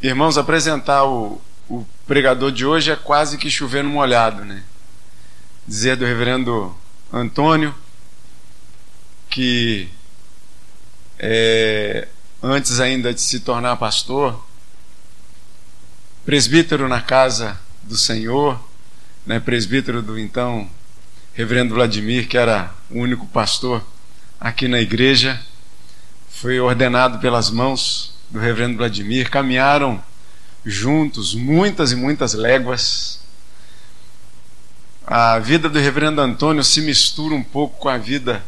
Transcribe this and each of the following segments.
Irmãos, apresentar o, o pregador de hoje é quase que chover no molhado, né? Dizer do reverendo Antônio que é, antes ainda de se tornar pastor, presbítero na casa do Senhor, né, presbítero do então reverendo Vladimir, que era o único pastor aqui na igreja, foi ordenado pelas mãos do reverendo Vladimir, caminharam juntos muitas e muitas léguas. A vida do reverendo Antônio se mistura um pouco com a vida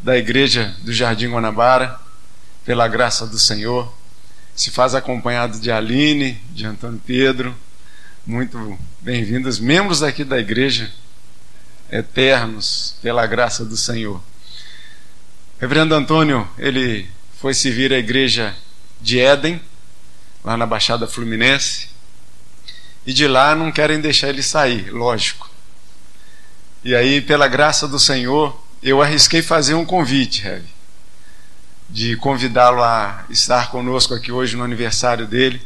da igreja do Jardim Guanabara, pela graça do Senhor. Se faz acompanhado de Aline, de Antônio Pedro. Muito bem-vindos, membros aqui da igreja, eternos, pela graça do Senhor. Reverendo Antônio, ele foi servir a igreja de Éden, lá na Baixada Fluminense, e de lá não querem deixar ele sair, lógico. E aí, pela graça do Senhor, eu arrisquei fazer um convite, Heavy, de convidá-lo a estar conosco aqui hoje no aniversário dele,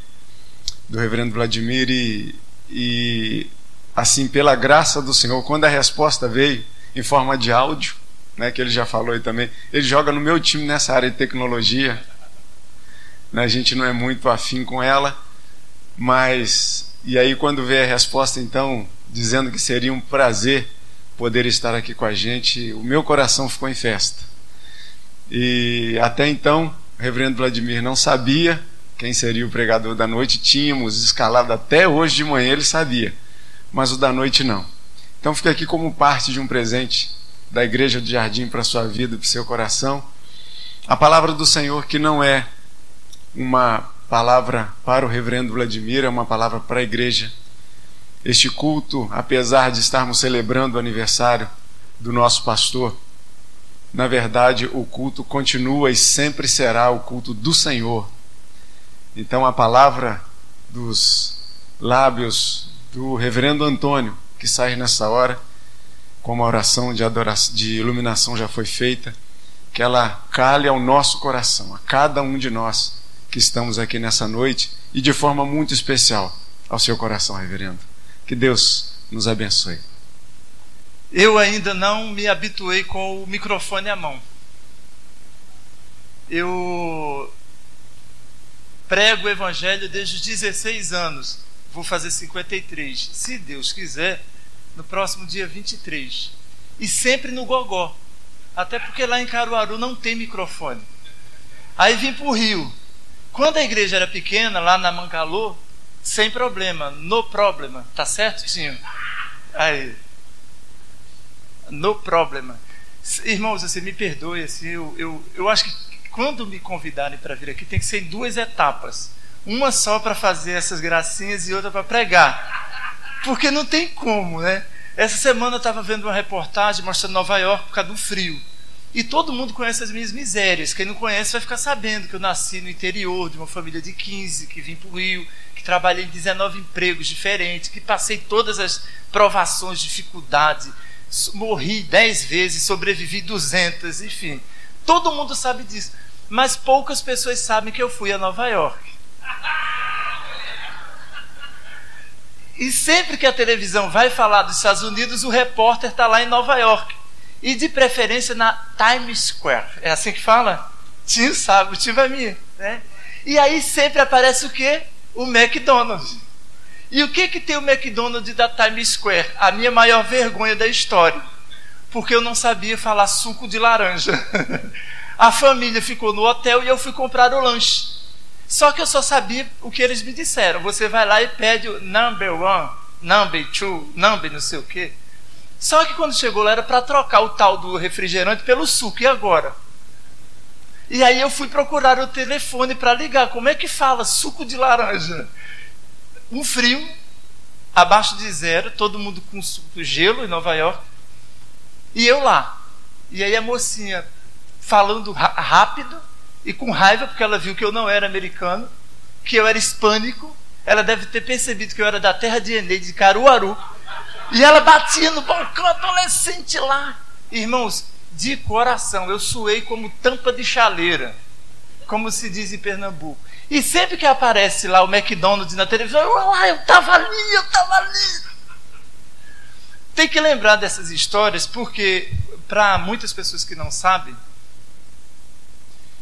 do reverendo Vladimir, e, e assim, pela graça do Senhor, quando a resposta veio em forma de áudio, né, que ele já falou aí também, ele joga no meu time nessa área de tecnologia, né, a gente não é muito afim com ela, mas, e aí quando veio a resposta, então, dizendo que seria um prazer poder estar aqui com a gente, o meu coração ficou em festa. E até então, o reverendo Vladimir não sabia quem seria o pregador da noite, tínhamos escalado até hoje de manhã, ele sabia, mas o da noite não. Então fica aqui como parte de um presente da Igreja do Jardim para a sua vida, para o seu coração. A palavra do Senhor, que não é uma palavra para o reverendo Vladimir, é uma palavra para a igreja este culto, apesar de estarmos celebrando o aniversário do nosso pastor, na verdade o culto continua e sempre será o culto do Senhor. Então a palavra dos lábios do reverendo Antônio, que sai nessa hora, como a oração de, adoração, de iluminação já foi feita, que ela cale ao nosso coração, a cada um de nós que estamos aqui nessa noite e de forma muito especial ao seu coração, reverendo. Que Deus nos abençoe. Eu ainda não me habituei com o microfone à mão. Eu prego o evangelho desde os 16 anos. Vou fazer 53. Se Deus quiser, no próximo dia 23. E sempre no gogó. Até porque lá em Caruaru não tem microfone. Aí vim para o Rio. Quando a igreja era pequena, lá na Mancalô, sem problema, no problema. Tá certo, Tinho? Aí. No problema. Irmãos, você me perdoe, assim, eu, eu, eu acho que quando me convidarem para vir aqui, tem que ser em duas etapas. Uma só para fazer essas gracinhas e outra para pregar. Porque não tem como, né? Essa semana eu estava vendo uma reportagem mostrando Nova York por causa do frio. E todo mundo conhece as minhas misérias. Quem não conhece vai ficar sabendo que eu nasci no interior de uma família de 15, que vim para o Rio, que trabalhei em 19 empregos diferentes, que passei todas as provações, dificuldades, morri 10 vezes, sobrevivi 200, enfim. Todo mundo sabe disso. Mas poucas pessoas sabem que eu fui a Nova York. E sempre que a televisão vai falar dos Estados Unidos, o repórter está lá em Nova York. E de preferência na Times Square. É assim que fala? Tio sabe, o tio vai me. Né? E aí sempre aparece o quê? O McDonald's. E o que que tem o McDonald's da Times Square? A minha maior vergonha da história. Porque eu não sabia falar suco de laranja. A família ficou no hotel e eu fui comprar o lanche. Só que eu só sabia o que eles me disseram. Você vai lá e pede o number one, number two, number não sei o quê. Só que quando chegou lá era para trocar o tal do refrigerante pelo suco. E agora? E aí eu fui procurar o telefone para ligar. Como é que fala suco de laranja? Um frio, abaixo de zero, todo mundo com gelo em Nova York. E eu lá. E aí a mocinha falando rápido e com raiva, porque ela viu que eu não era americano, que eu era hispânico. Ela deve ter percebido que eu era da terra de Eneide, de Caruaru. E ela batia no balcão adolescente lá. Irmãos, de coração, eu suei como tampa de chaleira. como se diz em Pernambuco. E sempre que aparece lá o McDonald's na televisão, eu, ah, eu estava ali, eu estava ali. Tem que lembrar dessas histórias, porque, para muitas pessoas que não sabem,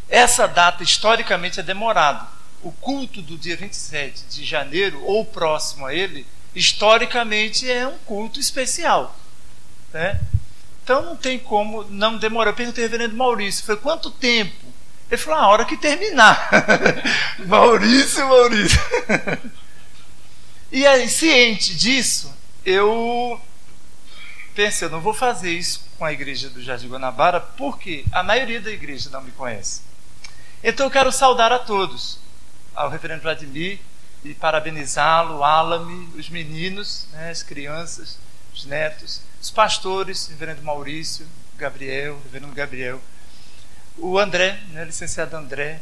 essa data historicamente é demorada. O culto do dia 27 de janeiro, ou próximo a ele, historicamente é um culto especial. Né? Então não tem como não demorar. Eu perguntei ao reverendo Maurício, foi quanto tempo? Ele falou, a hora que terminar. Maurício, Maurício. e aí, ciente disso, eu pensei, eu não vou fazer isso com a igreja do Jardim Guanabara, porque a maioria da igreja não me conhece. Então eu quero saudar a todos, ao reverendo Vladimir, e parabenizá-lo, Alame, os meninos, né, as crianças, os netos, os pastores, reverendo Maurício, Gabriel, reverendo Gabriel, o André, né, licenciado André.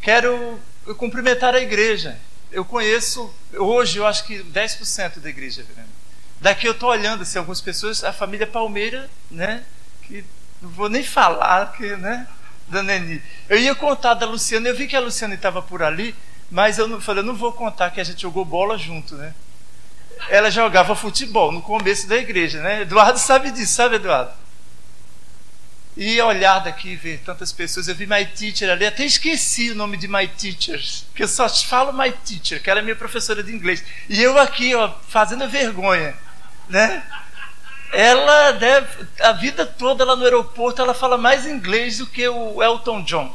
Quero cumprimentar a igreja. Eu conheço, hoje eu acho que 10% da igreja, reverendo. Daqui eu estou olhando assim, algumas pessoas, a família Palmeira, né? Que não vou nem falar, que, né? Da Neni. Eu ia contar da Luciana, eu vi que a Luciana estava por ali, mas eu não, falei, eu não vou contar que a gente jogou bola junto, né? Ela jogava futebol no começo da igreja, né? Eduardo sabe disso, sabe, Eduardo? E olhar daqui ver tantas pessoas, eu vi My Teacher ali, até esqueci o nome de My Teachers, porque eu só falo My Teacher, que ela é minha professora de inglês. E eu aqui, ó, fazendo vergonha, né? Ela deve, a vida toda lá no aeroporto, ela fala mais inglês do que o Elton John,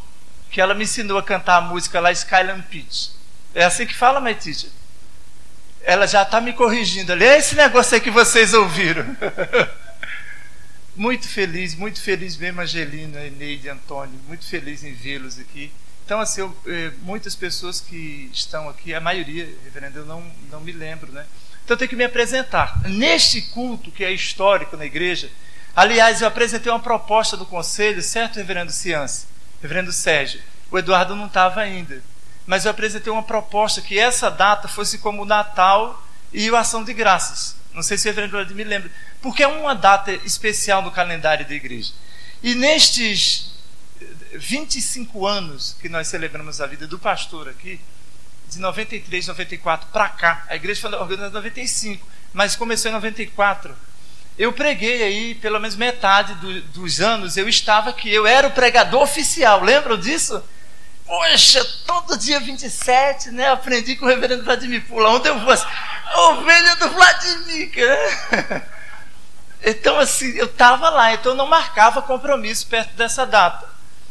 que ela me ensinou a cantar a música lá Skyline Pitch. É assim que fala, My? Ela já está me corrigindo ali. É esse negócio aí que vocês ouviram. muito feliz, muito feliz mesmo, Angelina, Eneide, Antônio. Muito feliz em vê-los aqui. Então, assim, eu, eh, muitas pessoas que estão aqui, a maioria, reverendo, eu não, não me lembro, né? Então, eu tenho que me apresentar. Neste culto, que é histórico na igreja, aliás, eu apresentei uma proposta do conselho, certo, reverendo Ciance? Reverendo Sérgio. O Eduardo não estava ainda mas eu apresentei uma proposta que essa data fosse como o Natal e o Ação de Graças. Não sei se o reverendo me lembra, porque é uma data especial no calendário da igreja. E nestes 25 anos que nós celebramos a vida do pastor aqui, de 93, 94 para cá, a igreja foi organizada em 95, mas começou em 94. Eu preguei aí, pelo menos metade do, dos anos, eu estava aqui, eu era o pregador oficial, lembram disso? Poxa, todo dia 27, né? Aprendi com o reverendo Vladimir Pula. Onde eu fosse, ovelha do Vladimir, né? Então, assim, eu estava lá, então eu não marcava compromisso perto dessa data.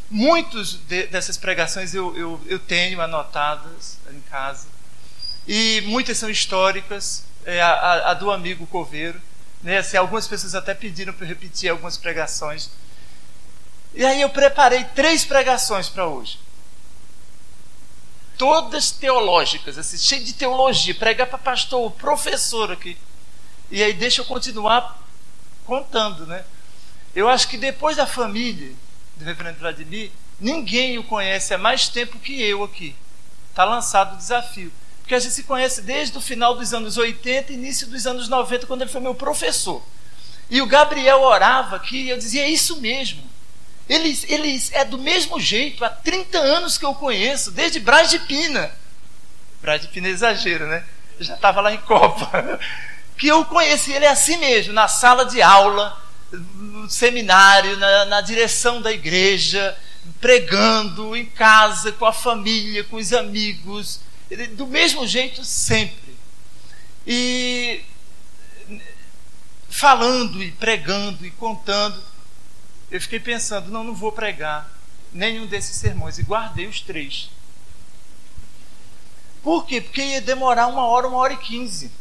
Muitos de, dessas pregações eu, eu, eu, tenho anotadas em casa. E muitas são históricas. É, a, a, do amigo Coveiro. Né? Assim, algumas pessoas até pediram para eu repetir algumas pregações. E aí eu preparei três pregações para hoje todas teológicas, assim, cheio de teologia, pregar para pastor, professor aqui. E aí deixa eu continuar contando, né? Eu acho que depois da família do reverendo Vladimir, ninguém o conhece há mais tempo que eu aqui. Está lançado o desafio. Porque a gente se conhece desde o final dos anos 80 início dos anos 90, quando ele foi meu professor. E o Gabriel orava aqui e eu dizia: é isso mesmo. Eles, eles é do mesmo jeito, há 30 anos que eu conheço, desde Braz de Pina. Braz de Pina é exagero, né? Eu já estava lá em Copa. Que eu conheci ele é assim mesmo, na sala de aula, no seminário, na, na direção da igreja, pregando em casa, com a família, com os amigos, ele, do mesmo jeito sempre. E falando e pregando e contando eu fiquei pensando, não, não vou pregar nenhum desses sermões e guardei os três. Por quê? Porque ia demorar uma hora, uma hora e quinze.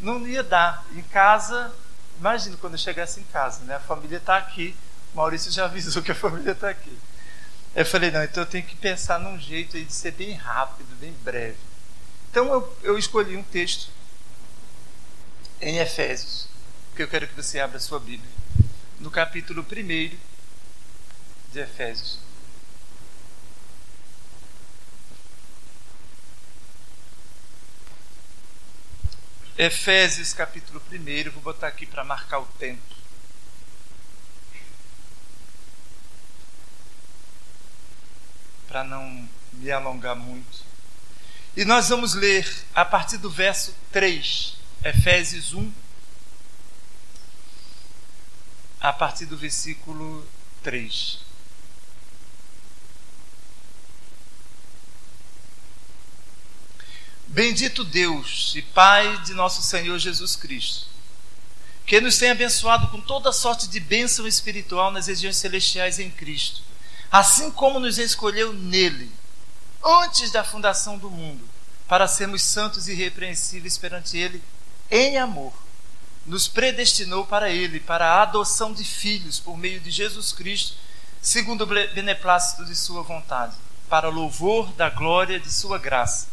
Não ia dar. Em casa, imagina quando eu chegasse em casa, né? A família está aqui. Maurício já avisou que a família está aqui. Eu falei, não, então eu tenho que pensar num jeito de ser bem rápido, bem breve. Então eu, eu escolhi um texto em Efésios, que eu quero que você abra a sua Bíblia no capítulo 1 de Efésios. Efésios capítulo 1, vou botar aqui para marcar o tempo. Para não me alongar muito. E nós vamos ler a partir do verso 3, Efésios 1, a partir do versículo 3. Bendito Deus e Pai de nosso Senhor Jesus Cristo, que nos tem abençoado com toda sorte de bênção espiritual nas regiões celestiais em Cristo, assim como nos escolheu nele, antes da fundação do mundo, para sermos santos e irrepreensíveis perante Ele em amor nos predestinou para Ele, para a adoção de filhos por meio de Jesus Cristo, segundo o beneplácito de Sua vontade, para louvor da glória de Sua graça,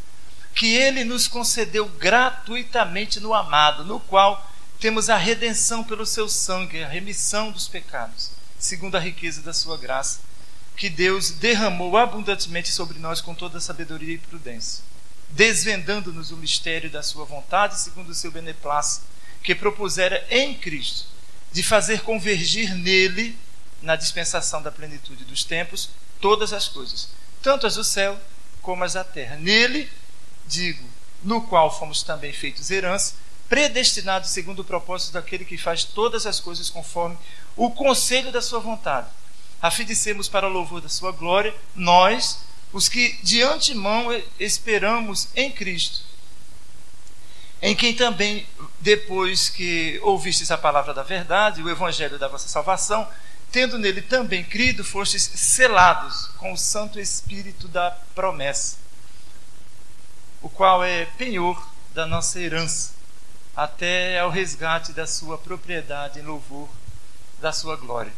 que Ele nos concedeu gratuitamente no amado, no qual temos a redenção pelo Seu sangue, a remissão dos pecados, segundo a riqueza da Sua graça, que Deus derramou abundantemente sobre nós com toda sabedoria e prudência, desvendando-nos o mistério da Sua vontade, segundo o Seu beneplácito que propusera em Cristo de fazer convergir nele, na dispensação da plenitude dos tempos, todas as coisas, tanto as do céu como as da terra. Nele, digo, no qual fomos também feitos herança, predestinados segundo o propósito daquele que faz todas as coisas conforme o conselho da sua vontade, a fim de sermos para o louvor da sua glória, nós, os que de antemão esperamos em Cristo, em quem também depois que ouvistes a palavra da verdade, o evangelho da vossa salvação, tendo nele também crido, fostes selados com o Santo Espírito da promessa, o qual é penhor da nossa herança, até ao resgate da sua propriedade em louvor da sua glória.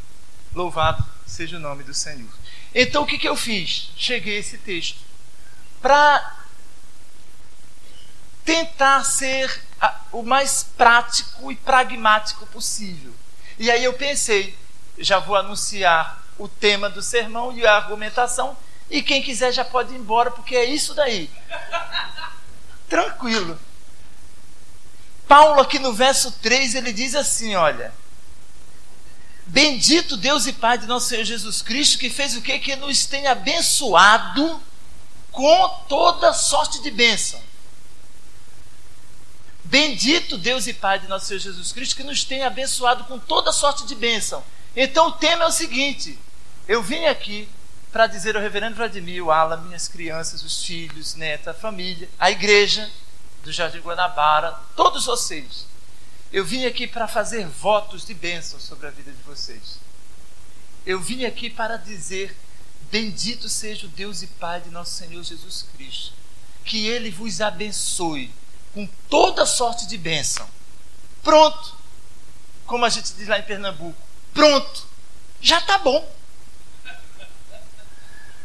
Louvado seja o nome do Senhor. Então o que, que eu fiz? Cheguei a esse texto para tentar ser o mais prático e pragmático possível. E aí eu pensei, já vou anunciar o tema do sermão e a argumentação, e quem quiser já pode ir embora, porque é isso daí. Tranquilo. Paulo, aqui no verso 3, ele diz assim: olha. Bendito Deus e Pai de nosso Senhor Jesus Cristo, que fez o que? Que nos tem abençoado com toda sorte de bênção Bendito Deus e Pai de nosso Senhor Jesus Cristo, que nos tem abençoado com toda sorte de bênção. Então o tema é o seguinte: eu vim aqui para dizer ao reverendo Vladimir, o Ala, minhas crianças, os filhos, neta, a família, a igreja do Jardim Guanabara, todos vocês. Eu vim aqui para fazer votos de bênção sobre a vida de vocês. Eu vim aqui para dizer: Bendito seja o Deus e Pai de nosso Senhor Jesus Cristo. Que Ele vos abençoe com toda sorte de bênção. Pronto. Como a gente diz lá em Pernambuco. Pronto. Já está bom.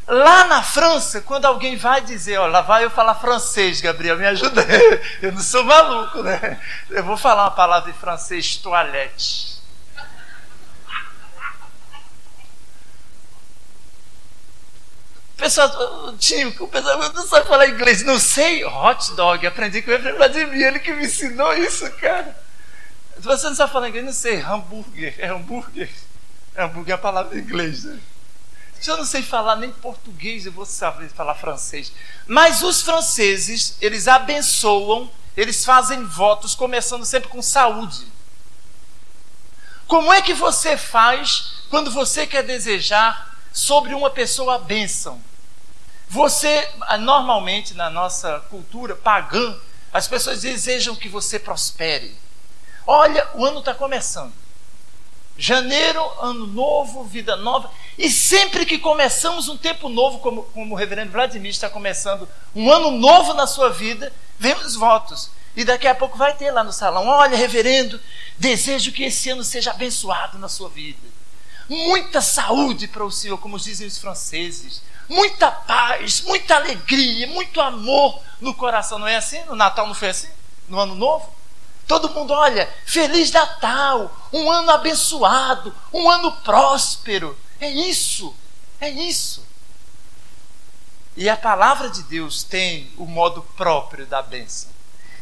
Lá na França, quando alguém vai dizer, ó, lá vai eu falar francês, Gabriel, me ajuda. Eu não sou maluco, né? Eu vou falar uma palavra em francês, toilette. pessoal, tio, o pessoal não sabe falar inglês. Não sei, hot dog. Aprendi com o Efraim Vladimir, ele que me ensinou isso, cara. Você não sabe falar inglês? Não sei, hambúrguer. É hambúrguer. É hambúrguer é a palavra em inglês, né? Se eu não sei falar nem português, eu vou saber falar francês. Mas os franceses, eles abençoam, eles fazem votos, começando sempre com saúde. Como é que você faz quando você quer desejar sobre uma pessoa a bênção. Você, normalmente, na nossa cultura pagã, as pessoas desejam que você prospere. Olha, o ano está começando. Janeiro, ano novo, vida nova. E sempre que começamos um tempo novo, como, como o reverendo Vladimir está começando um ano novo na sua vida, vemos votos. E daqui a pouco vai ter lá no salão: olha, reverendo, desejo que esse ano seja abençoado na sua vida muita saúde para o Senhor, como dizem os franceses, muita paz, muita alegria, muito amor no coração. Não é assim? No Natal não foi assim? No Ano Novo? Todo mundo, olha, Feliz Natal, um ano abençoado, um ano próspero. É isso, é isso. E a palavra de Deus tem o modo próprio da bênção.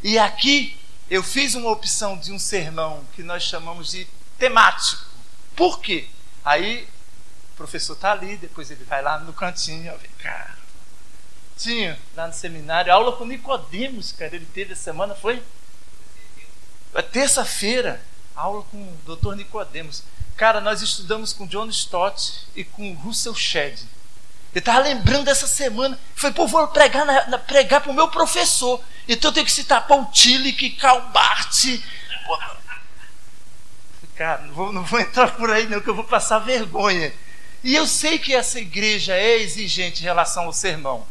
E aqui eu fiz uma opção de um sermão que nós chamamos de temático. Por quê? Aí O professor está ali, depois ele vai lá no cantinho, ó, vem cá. Tinha lá no seminário, aula com Nicodemos, cara. Ele teve essa semana, foi? É terça-feira, aula com o doutor Nicodemos. Cara, nós estudamos com John Stott e com Russell Shedd. Ele estava lembrando dessa semana. Foi, pô, vou pregar, na, na, pregar para o meu professor. Então eu tenho que citar Paul Tillich, Karl Barth. Cara, não vou, não vou entrar por aí não, que eu vou passar vergonha. E eu sei que essa igreja é exigente em relação ao sermão.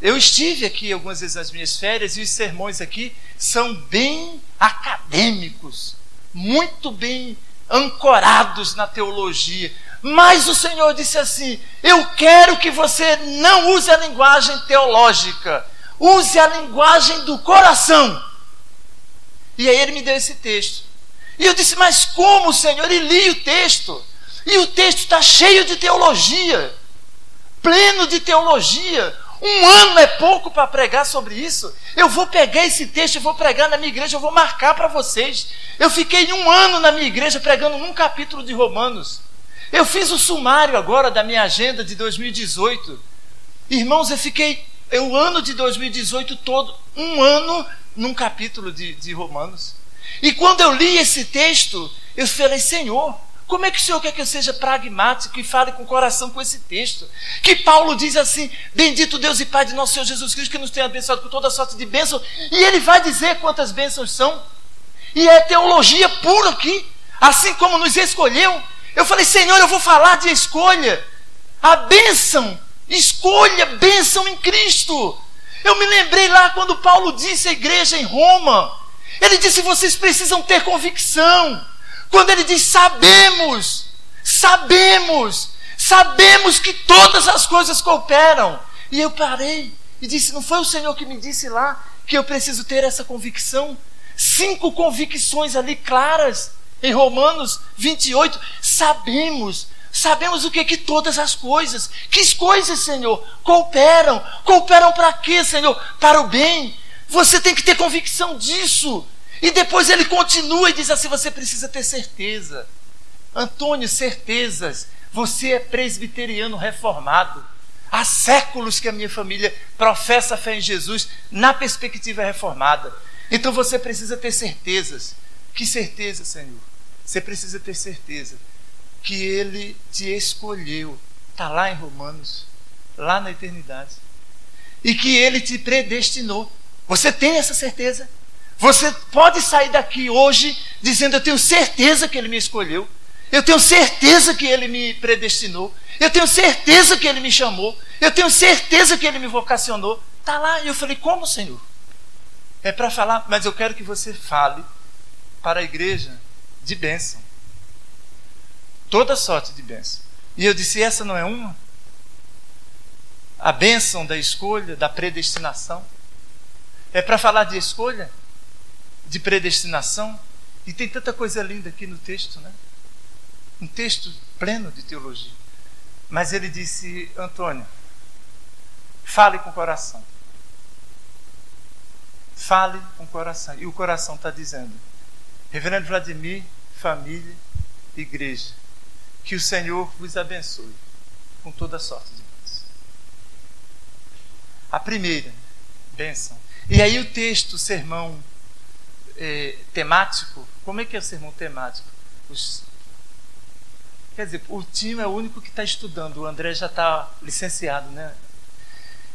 Eu estive aqui algumas vezes nas minhas férias e os sermões aqui são bem acadêmicos, muito bem ancorados na teologia. Mas o Senhor disse assim: Eu quero que você não use a linguagem teológica, use a linguagem do coração. E aí ele me deu esse texto. E eu disse: Mas como, Senhor? E li o texto. E o texto está cheio de teologia, pleno de teologia. Um ano é pouco para pregar sobre isso. Eu vou pegar esse texto, e vou pregar na minha igreja, eu vou marcar para vocês. Eu fiquei um ano na minha igreja pregando um capítulo de Romanos. Eu fiz o sumário agora da minha agenda de 2018. Irmãos, eu fiquei o ano de 2018 todo, um ano num capítulo de, de Romanos. E quando eu li esse texto, eu falei, Senhor, como é que o Senhor quer que eu seja pragmático e fale com o coração com esse texto? Que Paulo diz assim: Bendito Deus e Pai de nosso Senhor Jesus Cristo, que nos tem abençoado com toda sorte de bênção. E ele vai dizer quantas bênçãos são. E é teologia pura aqui, assim como nos escolheu. Eu falei, Senhor, eu vou falar de escolha. A bênção, escolha, bênção em Cristo. Eu me lembrei lá quando Paulo disse à igreja em Roma: Ele disse, vocês precisam ter convicção. Quando ele diz sabemos, sabemos, sabemos que todas as coisas cooperam. E eu parei e disse: Não foi o Senhor que me disse lá que eu preciso ter essa convicção? Cinco convicções ali claras em Romanos 28. Sabemos, sabemos o que que todas as coisas, que coisas, Senhor, cooperam. Cooperam para quê, Senhor? Para o bem. Você tem que ter convicção disso. E depois ele continua e diz assim: você precisa ter certeza. Antônio, certezas. Você é presbiteriano reformado. Há séculos que a minha família professa a fé em Jesus na perspectiva reformada. Então você precisa ter certezas. Que certeza, Senhor? Você precisa ter certeza que Ele te escolheu. Está lá em Romanos, lá na eternidade. E que Ele te predestinou. Você tem essa certeza? Você pode sair daqui hoje dizendo: Eu tenho certeza que Ele me escolheu, eu tenho certeza que Ele me predestinou, eu tenho certeza que Ele me chamou, eu tenho certeza que Ele me vocacionou. Está lá. E eu falei: Como, Senhor? É para falar, mas eu quero que você fale para a igreja de bênção. Toda sorte de bênção. E eu disse: Essa não é uma? A bênção da escolha, da predestinação. É para falar de escolha? De predestinação. E tem tanta coisa linda aqui no texto, né? Um texto pleno de teologia. Mas ele disse: Antônio, fale com o coração. Fale com o coração. E o coração está dizendo: Reverendo Vladimir, família, igreja, que o Senhor vos abençoe com toda sorte de bênção. A primeira, bênção. E aí o texto, o sermão é, temático. Como é que é o sermão temático? Os, quer dizer, o time é o único que está estudando. O André já está licenciado, né?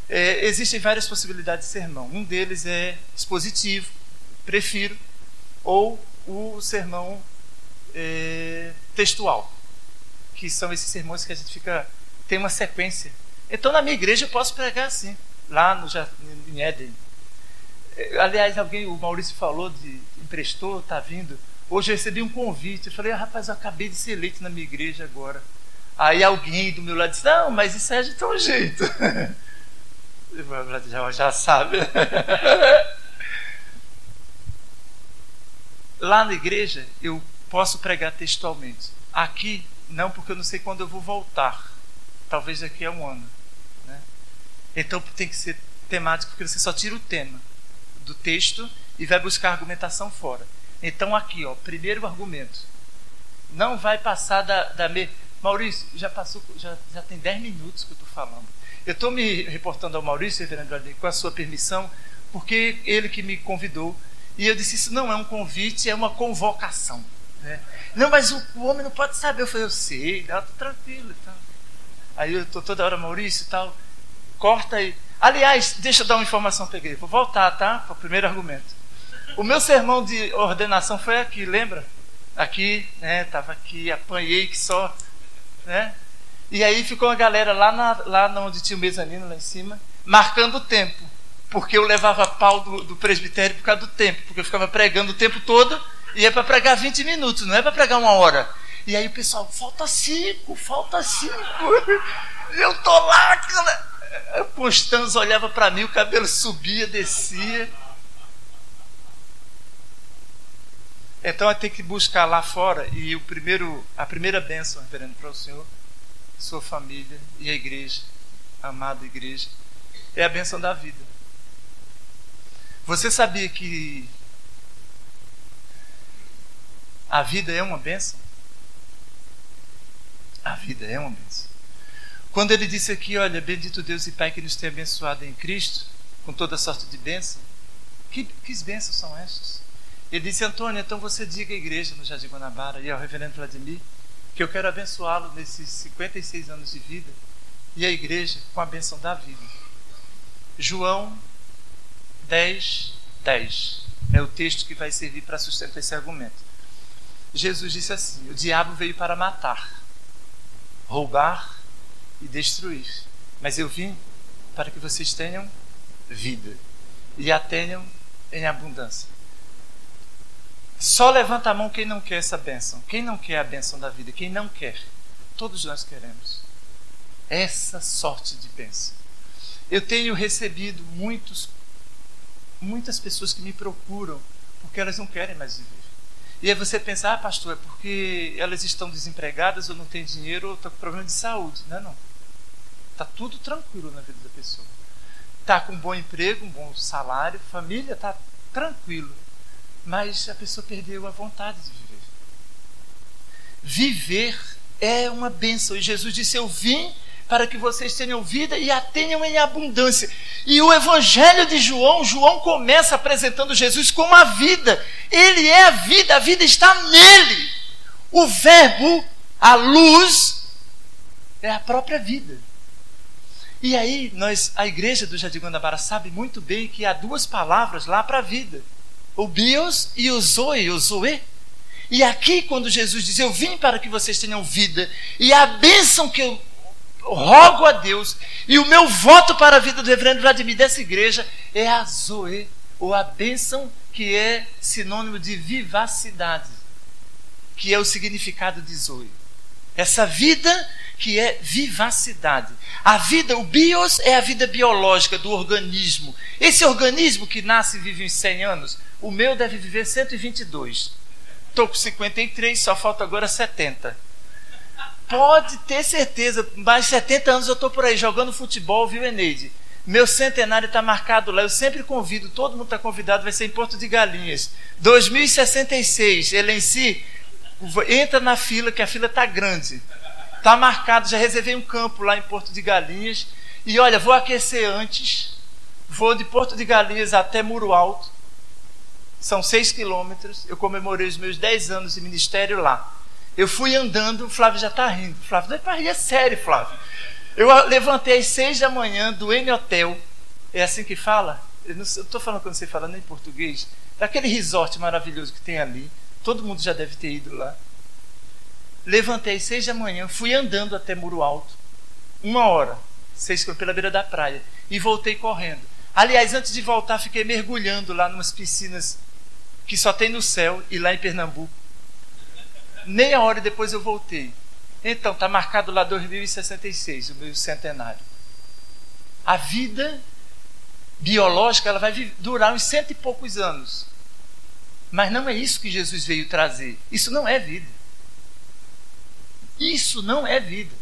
É, existem várias possibilidades de sermão. Um deles é expositivo, prefiro, ou o sermão é, textual, que são esses sermões que a gente fica tem uma sequência. Então, na minha igreja eu posso pregar assim, lá no em Éden, Aliás, alguém, o Maurício falou de emprestou, está vindo. Hoje eu recebi um convite. Eu falei, ah, rapaz, eu acabei de ser eleito na minha igreja agora. Aí alguém do meu lado disse, não, mas isso é de tão jeito. já, já sabe. Lá na igreja eu posso pregar textualmente. Aqui, não, porque eu não sei quando eu vou voltar. Talvez daqui a um ano. Né? Então tem que ser temático, porque você só tira o tema do texto e vai buscar argumentação fora. Então, aqui, ó, primeiro argumento. Não vai passar da, da me... Maurício, já passou, já, já tem 10 minutos que eu estou falando. Eu estou me reportando ao Maurício, reverendo Vladimir, com a sua permissão, porque ele que me convidou. E eu disse: Isso não é um convite, é uma convocação. Né? Não, mas o, o, homem não pode saber. Eu falei: Eu sei, tá tranquilo e tal. Aí eu estou toda hora, Maurício e tal. Corta aí. Aliás, deixa eu dar uma informação para a igreja. Vou voltar, tá? Para o primeiro argumento. O meu sermão de ordenação foi aqui, lembra? Aqui, né? Tava aqui, apanhei que só, né? E aí ficou uma galera lá, na, lá onde tinha o mezanino, lá em cima, marcando o tempo. Porque eu levava pau do, do presbitério por causa do tempo. Porque eu ficava pregando o tempo todo e é para pregar 20 minutos, não é para pregar uma hora. E aí o pessoal, falta cinco, falta cinco. Eu tô lá, cara. O Constanzo olhava para mim, o cabelo subia, descia. Então eu tenho que buscar lá fora e o primeiro, a primeira bênção, reverendo, para o Senhor, sua família e a igreja, a amada igreja, é a bênção da vida. Você sabia que a vida é uma bênção? A vida é uma bênção. Quando ele disse aqui, olha, bendito Deus e Pai que nos tem abençoado em Cristo, com toda sorte de bênção, que, que bênçãos são estas? Ele disse, Antônio, então você diga à igreja no Jardim Guanabara e ao reverendo Vladimir que eu quero abençoá-lo nesses 56 anos de vida e a igreja com a benção da vida. João 10, 10 é o texto que vai servir para sustentar esse argumento. Jesus disse assim: O diabo veio para matar, roubar e destruir, mas eu vim para que vocês tenham vida e a tenham em abundância. Só levanta a mão quem não quer essa bênção. Quem não quer a bênção da vida? Quem não quer? Todos nós queremos. Essa sorte de bênção. Eu tenho recebido muitos, muitas pessoas que me procuram porque elas não querem mais viver. E aí você pensa, ah, pastor, é porque elas estão desempregadas ou não têm dinheiro ou estão com problema de saúde. Não, não. Está tudo tranquilo na vida da pessoa. Está com um bom emprego, um bom salário, família, está tranquilo mas a pessoa perdeu a vontade de viver. Viver é uma bênção. E Jesus disse: Eu vim para que vocês tenham vida e a tenham em abundância. E o Evangelho de João, João começa apresentando Jesus como a vida. Ele é a vida, a vida está nele. O Verbo, a luz, é a própria vida. E aí, nós, a igreja do Jardim Guanabara sabe muito bem que há duas palavras lá para a vida o bios e o zoe, o zoe. E aqui, quando Jesus diz: Eu vim para que vocês tenham vida, e a bênção que eu rogo a Deus, e o meu voto para a vida do reverendo Vladimir dessa igreja é a zoe, ou a bênção que é sinônimo de vivacidade, que é o significado de zoe. Essa vida que é vivacidade. A vida, o bios é a vida biológica do organismo. Esse organismo que nasce e vive uns 100 anos, o meu deve viver 122. Estou com 53, só falta agora 70. Pode ter certeza, mais 70 anos eu estou por aí jogando futebol, viu, Eneide? Meu centenário está marcado lá. Eu sempre convido, todo mundo está convidado, vai ser em Porto de Galinhas. 2066, ele em si, entra na fila, que a fila está grande. Está marcado, já reservei um campo lá em Porto de Galinhas. E olha, vou aquecer antes. Vou de Porto de Galinhas até Muro Alto. São seis quilômetros. Eu comemorei os meus dez anos de ministério lá. Eu fui andando, o Flávio já está rindo. Flávio, não é para rir, é sério, Flávio. Eu levantei às seis da manhã do N Hotel. É assim que fala? Eu não estou falando quando você fala nem português. Daquele resort maravilhoso que tem ali. Todo mundo já deve ter ido lá. Levantei às seis da manhã, fui andando até Muro Alto. Uma hora, seis pela beira da praia. E voltei correndo. Aliás, antes de voltar, fiquei mergulhando lá numas piscinas que só tem no céu e lá em Pernambuco. Meia hora depois eu voltei. Então, está marcado lá 2066, o meu centenário. A vida biológica ela vai durar uns cento e poucos anos. Mas não é isso que Jesus veio trazer. Isso não é vida. Isso não é vida.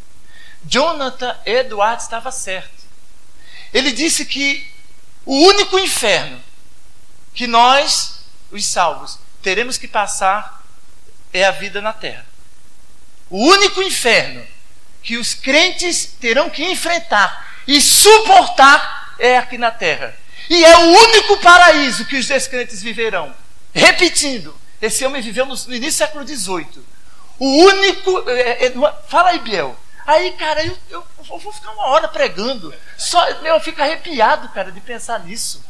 Jonathan Edwards estava certo. Ele disse que o único inferno que nós, os salvos, teremos que passar é a vida na terra. O único inferno que os crentes terão que enfrentar e suportar é aqui na terra. E é o único paraíso que os descrentes viverão. Repetindo, esse homem viveu no, início do século XVIII. O único. É, é, fala aí, Biel. Aí, cara, eu, eu, eu, vou ficar uma hora pregando. Só eu fico arrepiado, cara, de pensar nisso.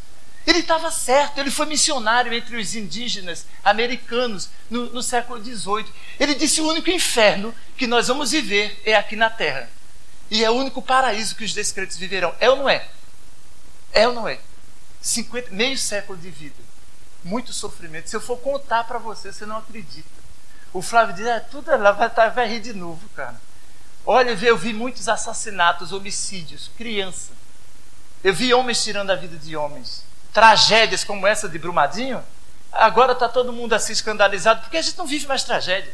Ele estava certo, ele foi missionário entre os indígenas americanos no, no século XVIII. Ele disse: o único inferno que nós vamos viver é aqui na terra. E é o único paraíso que os descrentes viverão. É ou não é? É ou não é? 50, meio século de vida. Muito sofrimento. Se eu for contar para você, você não acredita. O Flávio diz: é, tudo ela vai, tá, vai rir de novo, cara. Olha, eu vi muitos assassinatos, homicídios, criança. Eu vi homens tirando a vida de homens tragédias como essa de Brumadinho, agora está todo mundo assim escandalizado, porque a gente não vive mais tragédia.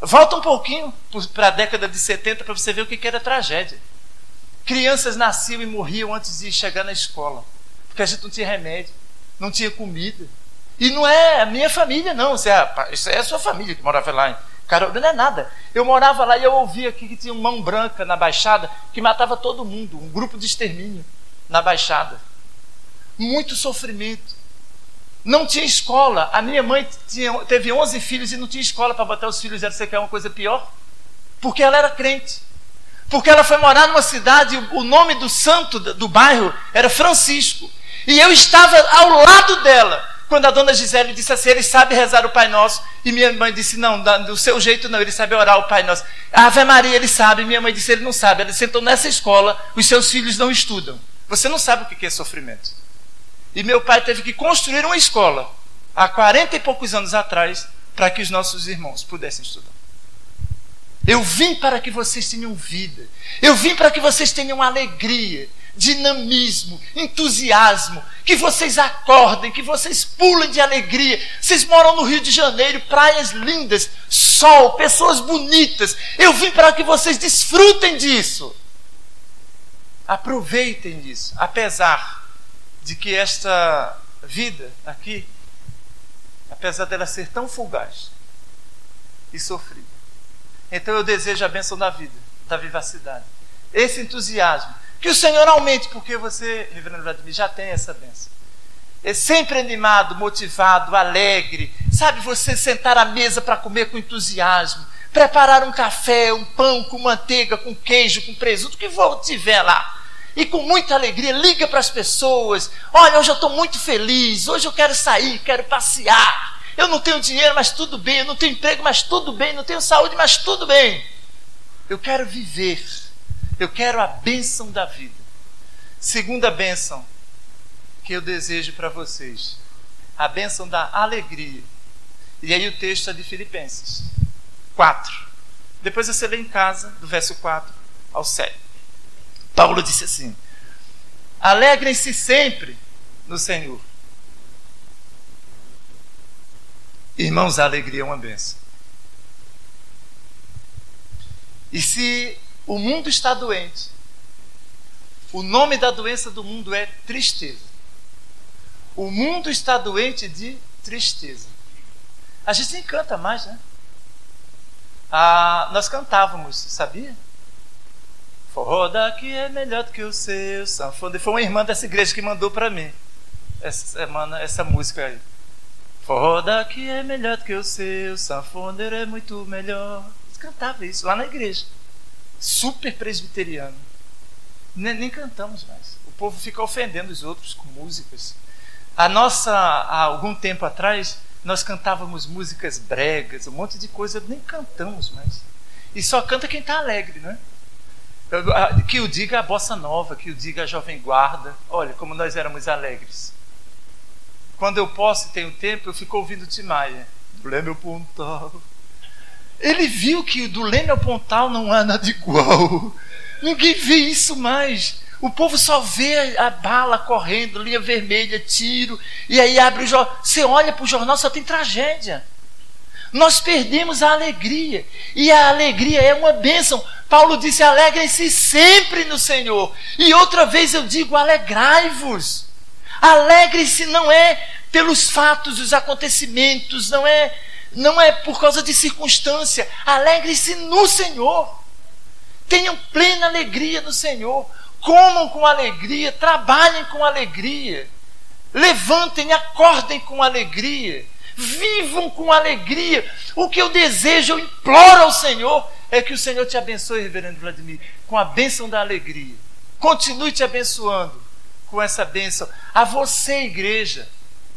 Volta um pouquinho para a década de 70 para você ver o que era tragédia. Crianças nasciam e morriam antes de chegar na escola, porque a gente não tinha remédio, não tinha comida. E não é a minha família, não. Isso é a, isso é a sua família que morava lá em Carolina, não é nada. Eu morava lá e eu ouvia aqui que tinha uma mão branca na Baixada que matava todo mundo, um grupo de extermínio na Baixada muito sofrimento. Não tinha escola. A minha mãe tinha, teve 11 filhos e não tinha escola para botar os filhos. Você quer uma coisa pior? Porque ela era crente. Porque ela foi morar numa cidade, o nome do santo do bairro era Francisco. E eu estava ao lado dela. Quando a dona Gisele disse assim, ele sabe rezar o Pai Nosso. E minha mãe disse, não, do seu jeito não, ele sabe orar o Pai Nosso. A Ave Maria, ele sabe. Minha mãe disse, ele não sabe. Ela sentou nessa escola, os seus filhos não estudam. Você não sabe o que é sofrimento. E meu pai teve que construir uma escola há 40 e poucos anos atrás para que os nossos irmãos pudessem estudar. Eu vim para que vocês tenham vida. Eu vim para que vocês tenham alegria, dinamismo, entusiasmo, que vocês acordem, que vocês pulem de alegria. Vocês moram no Rio de Janeiro, praias lindas, sol, pessoas bonitas. Eu vim para que vocês desfrutem disso. Aproveitem disso, apesar de que esta vida aqui, apesar dela ser tão fugaz e sofrida, então eu desejo a bênção da vida, da vivacidade, esse entusiasmo. Que o Senhor aumente, porque você, Reverendo Vladimir, já tem essa bênção. É sempre animado, motivado, alegre. Sabe, você sentar à mesa para comer com entusiasmo, preparar um café, um pão com manteiga, com queijo, com presunto, o que for tiver lá e com muita alegria liga para as pessoas: Olha, hoje eu estou muito feliz, hoje eu quero sair, quero passear. Eu não tenho dinheiro, mas tudo bem. Eu não tenho emprego, mas tudo bem. Não tenho saúde, mas tudo bem. Eu quero viver. Eu quero a bênção da vida. Segunda bênção que eu desejo para vocês: a bênção da alegria. E aí o texto é de Filipenses 4. Depois você lê em casa, do verso 4 ao 7. Paulo disse assim: Alegrem-se sempre no Senhor. Irmãos, a alegria é uma benção. E se o mundo está doente, o nome da doença do mundo é tristeza. O mundo está doente de tristeza. A gente nem canta mais, né? Ah, nós cantávamos, sabia? Forró daqui é melhor do que o seu sanfona. Foi uma irmã dessa igreja que mandou para mim essa semana essa música aí. Forró daqui é melhor do que o seu é muito melhor. Eles cantavam isso lá na igreja. Super presbiteriano. Nem, nem cantamos mais. O povo fica ofendendo os outros com músicas. A nossa, há algum tempo atrás, nós cantávamos músicas bregas, um monte de coisa, nem cantamos mais. E só canta quem está alegre, não é? Que o diga a bossa nova, que o diga a jovem guarda. Olha como nós éramos alegres. Quando eu posso e tenho tempo, eu fico ouvindo Timaya. Do Leme ao Pontal. Ele viu que do Leme ao Pontal não há nada igual. Ninguém vê isso mais. O povo só vê a bala correndo, linha vermelha, tiro, e aí abre o jornal. Você olha para o jornal, só tem tragédia. Nós perdemos a alegria. E a alegria é uma bênção. Paulo disse: alegrem-se sempre no Senhor. E outra vez eu digo: alegrai-vos. Alegre-se não é pelos fatos, os acontecimentos, não é não é por causa de circunstância. Alegre-se no Senhor. Tenham plena alegria no Senhor. Comam com alegria, trabalhem com alegria. Levantem, acordem com alegria. Vivam com alegria. O que eu desejo, eu imploro ao Senhor, é que o Senhor te abençoe, Reverendo Vladimir, com a bênção da alegria. Continue te abençoando com essa bênção. A você, igreja,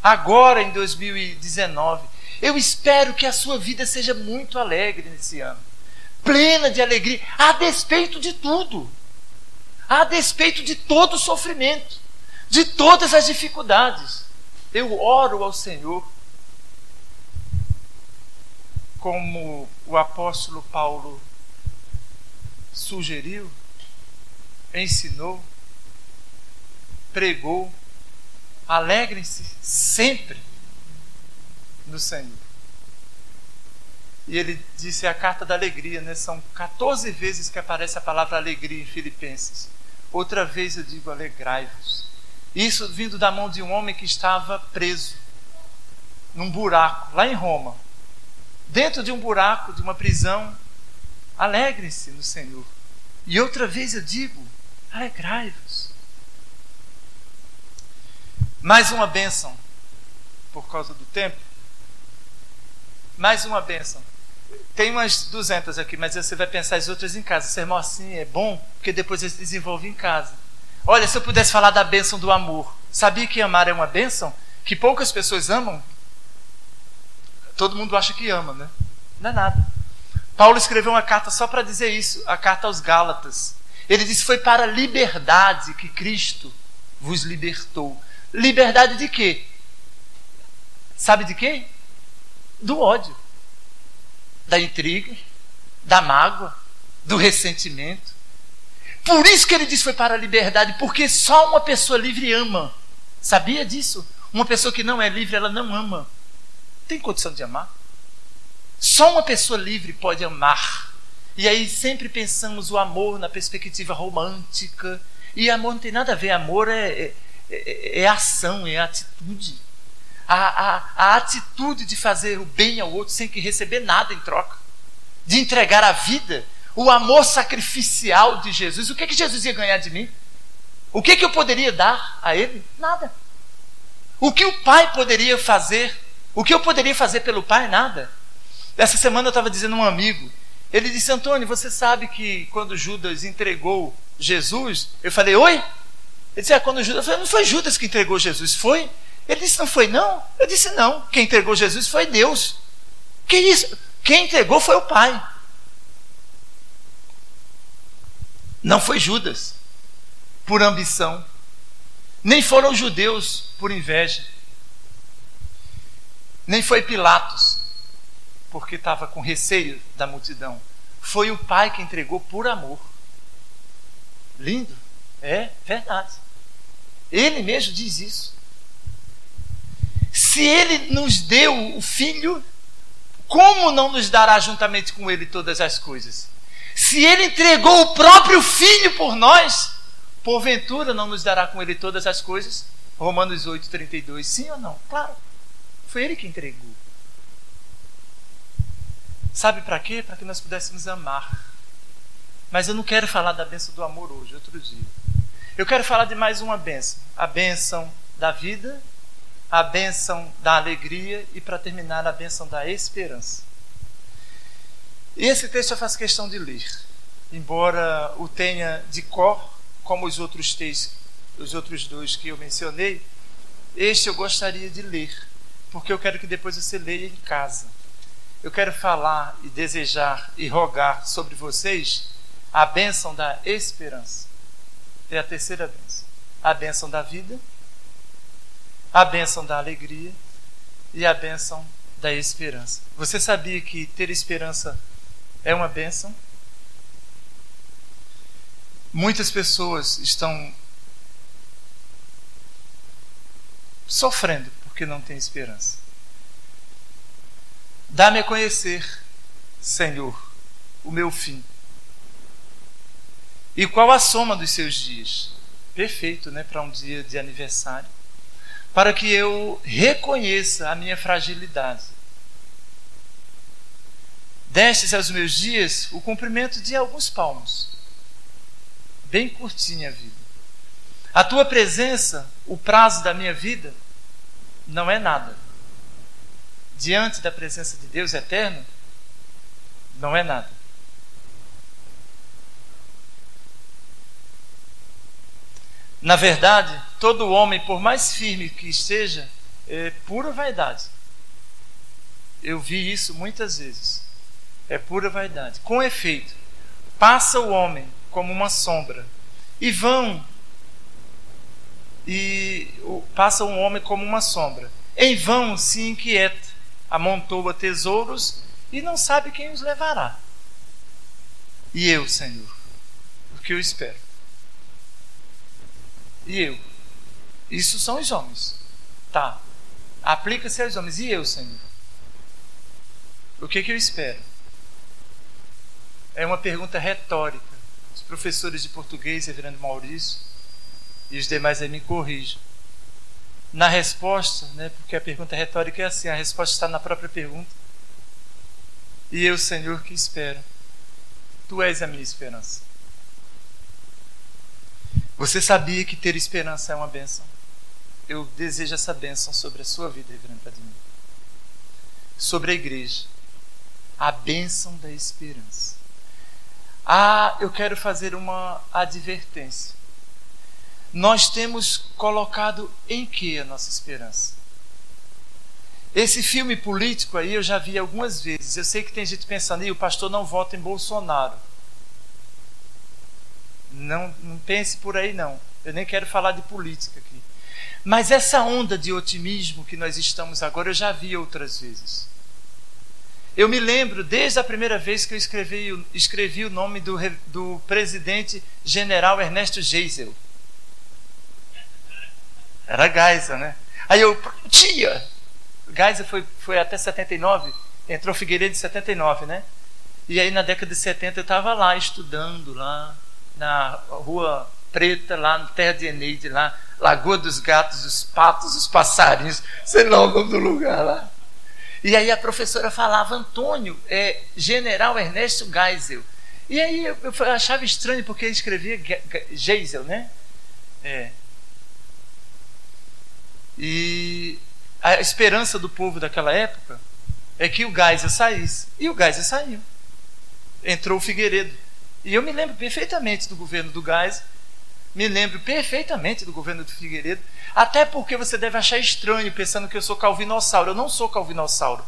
agora em 2019, eu espero que a sua vida seja muito alegre nesse ano plena de alegria, a despeito de tudo, a despeito de todo o sofrimento, de todas as dificuldades. Eu oro ao Senhor, como o apóstolo Paulo sugeriu, ensinou, pregou. Alegrem-se sempre no Senhor. E ele disse a carta da alegria, né? São 14 vezes que aparece a palavra alegria em Filipenses. Outra vez eu digo alegrai-vos. Isso vindo da mão de um homem que estava preso num buraco, lá em Roma. Dentro de um buraco, de uma prisão. Alegrem-se no Senhor. E outra vez eu digo, alegrai-vos. Mais uma bênção, por causa do tempo. Mais uma bênção. Tem umas 200 aqui, mas você vai pensar as outras em casa. Irmão assim é bom, porque depois ele desenvolve em casa. Olha, se eu pudesse falar da bênção do amor. Sabia que amar é uma bênção? Que poucas pessoas amam? Todo mundo acha que ama, né? Não é nada. Paulo escreveu uma carta só para dizer isso, a carta aos Gálatas. Ele disse: Foi para a liberdade que Cristo vos libertou. Liberdade de quê? Sabe de quê? Do ódio da intriga, da mágoa, do ressentimento. Por isso que ele disse foi para a liberdade, porque só uma pessoa livre ama. Sabia disso? Uma pessoa que não é livre, ela não ama. Tem condição de amar? Só uma pessoa livre pode amar. E aí sempre pensamos o amor na perspectiva romântica. E amor não tem nada a ver. Amor é, é, é, é ação, é atitude a, a, a atitude de fazer o bem ao outro sem que receber nada em troca, de entregar a vida, o amor sacrificial de Jesus. O que, que Jesus ia ganhar de mim? O que, que eu poderia dar a ele? Nada. O que o pai poderia fazer? O que eu poderia fazer pelo pai? Nada. Essa semana eu estava dizendo a um amigo, ele disse: Antônio, você sabe que quando Judas entregou Jesus, eu falei: Oi? Ele disse: É, quando Judas. Eu falei: Não foi Judas que entregou Jesus, foi? Ele disse: Não foi não? Eu disse: Não. Quem entregou Jesus foi Deus. Que isso? Quem entregou foi o Pai. Não foi Judas, por ambição. Nem foram os judeus por inveja. Nem foi Pilatos, porque estava com receio da multidão. Foi o Pai que entregou por amor. Lindo? É verdade. Ele mesmo diz isso. Se ele nos deu o filho, como não nos dará juntamente com ele todas as coisas? Se ele entregou o próprio filho por nós, porventura não nos dará com ele todas as coisas? Romanos 8, 32. Sim ou não? Claro. Foi ele que entregou. Sabe para quê? Para que nós pudéssemos amar. Mas eu não quero falar da benção do amor hoje, outro dia. Eu quero falar de mais uma benção: a benção da vida a bênção da alegria e, para terminar, a bênção da esperança. E esse texto eu faço questão de ler, embora o tenha de cor, como os outros textos, os outros dois que eu mencionei, este eu gostaria de ler, porque eu quero que depois você leia em casa. Eu quero falar e desejar e rogar sobre vocês a bênção da esperança. É a terceira bênção. A bênção da vida a bênção da alegria e a bênção da esperança. Você sabia que ter esperança é uma bênção? Muitas pessoas estão sofrendo porque não têm esperança. Dá-me a conhecer, Senhor, o meu fim. E qual a soma dos seus dias? Perfeito, né, para um dia de aniversário para que eu reconheça a minha fragilidade Destes aos meus dias o cumprimento de alguns palmos. Bem curtinha a vida. A tua presença, o prazo da minha vida, não é nada. Diante da presença de Deus eterno, não é nada. Na verdade, todo homem, por mais firme que esteja, é pura vaidade. Eu vi isso muitas vezes. É pura vaidade. Com efeito, passa o homem como uma sombra, e vão e passa um homem como uma sombra. Em vão se inquieta, amontoa tesouros e não sabe quem os levará. E eu, Senhor, o que eu espero? E eu? Isso são os homens. Tá. Aplica-se aos homens. E eu, Senhor? O que, que eu espero? É uma pergunta retórica. Os professores de português, Reverendo Maurício, e os demais aí me corrijam. Na resposta, né, porque a pergunta retórica é assim, a resposta está na própria pergunta. E eu, Senhor, que espero? Tu és a minha esperança. Você sabia que ter esperança é uma bênção? Eu desejo essa bênção sobre a sua vida, Reverendo Vladimir. Sobre a igreja. A bênção da esperança. Ah, eu quero fazer uma advertência. Nós temos colocado em que a nossa esperança? Esse filme político aí eu já vi algumas vezes. Eu sei que tem gente pensando, e o pastor não vota em Bolsonaro. Não, não pense por aí, não. Eu nem quero falar de política aqui. Mas essa onda de otimismo que nós estamos agora, eu já vi outras vezes. Eu me lembro, desde a primeira vez que eu escrevi, escrevi o nome do, do presidente general Ernesto Geisel. Era Geisel, né? Aí eu, tia! Geisel foi, foi até 79, entrou Figueiredo em 79, né? E aí na década de 70 eu estava lá estudando, lá na Rua Preta, lá no Terra de Eneide, lá, Lagoa dos Gatos, os patos, os passarinhos, sei lá o nome do lugar lá. E aí a professora falava, Antônio, é General Ernesto Geisel. E aí eu, eu achava estranho porque ele escrevia Geisel, né? É. E a esperança do povo daquela época é que o Geisel saísse. E o Geisel saiu. Entrou o Figueiredo. E eu me lembro perfeitamente do governo do Gás, me lembro perfeitamente do governo do Figueiredo, até porque você deve achar estranho pensando que eu sou calvinossauro. Eu não sou calvinossauro.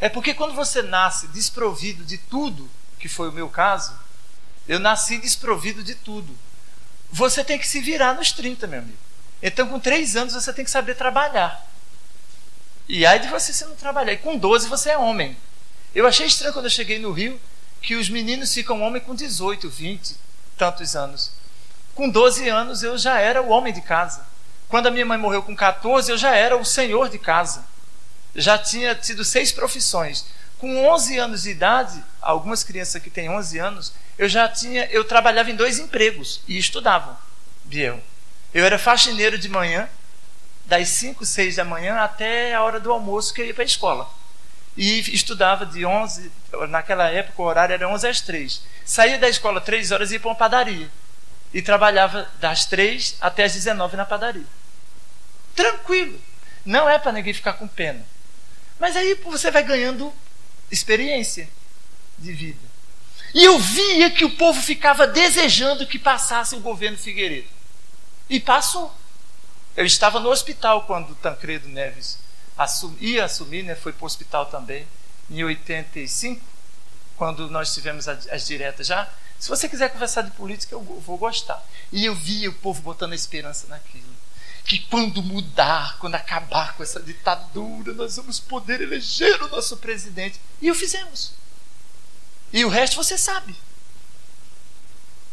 É porque quando você nasce desprovido de tudo, que foi o meu caso, eu nasci desprovido de tudo. Você tem que se virar nos 30, meu amigo. Então, com 3 anos, você tem que saber trabalhar. E aí de você se não trabalhar. E com 12 você é homem. Eu achei estranho quando eu cheguei no Rio que os meninos ficam homem com 18, 20, tantos anos. Com 12 anos eu já era o homem de casa. Quando a minha mãe morreu com 14, eu já era o senhor de casa. Já tinha tido seis profissões. Com 11 anos de idade, algumas crianças que têm 11 anos, eu já tinha, eu trabalhava em dois empregos e estudava, Biel. Eu era faxineiro de manhã, das 5, 6 da manhã até a hora do almoço que eu ia para a escola e estudava de 11, naquela época o horário era 11 às 3. Saía da escola 3 horas e ia para uma padaria. E trabalhava das 3 até as 19 na padaria. Tranquilo. Não é para ninguém ficar com pena. Mas aí você vai ganhando experiência de vida. E eu via que o povo ficava desejando que passasse o governo Figueiredo. E passou. Eu estava no hospital quando Tancredo Neves assum, ia assumir, né, foi para o hospital também, em 85, quando nós tivemos as, as diretas já. Se você quiser conversar de política, eu vou gostar. E eu via o povo botando a esperança naquilo. Que quando mudar, quando acabar com essa ditadura, nós vamos poder eleger o nosso presidente. E o fizemos. E o resto você sabe.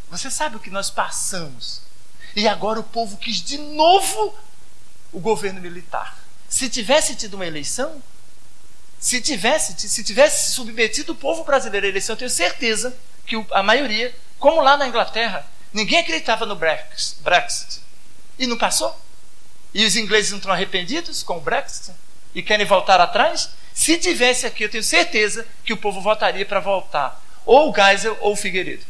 Você sabe o que nós passamos. E agora o povo quis de novo o governo militar. Se tivesse tido uma eleição, se tivesse, se tivesse submetido o povo brasileiro à eleição, eu tenho certeza que a maioria, como lá na Inglaterra, ninguém acreditava no Brexit. E não passou? E os ingleses não estão arrependidos com o Brexit? E querem voltar atrás? Se tivesse aqui, eu tenho certeza que o povo votaria para voltar ou o Geisel ou o Figueiredo.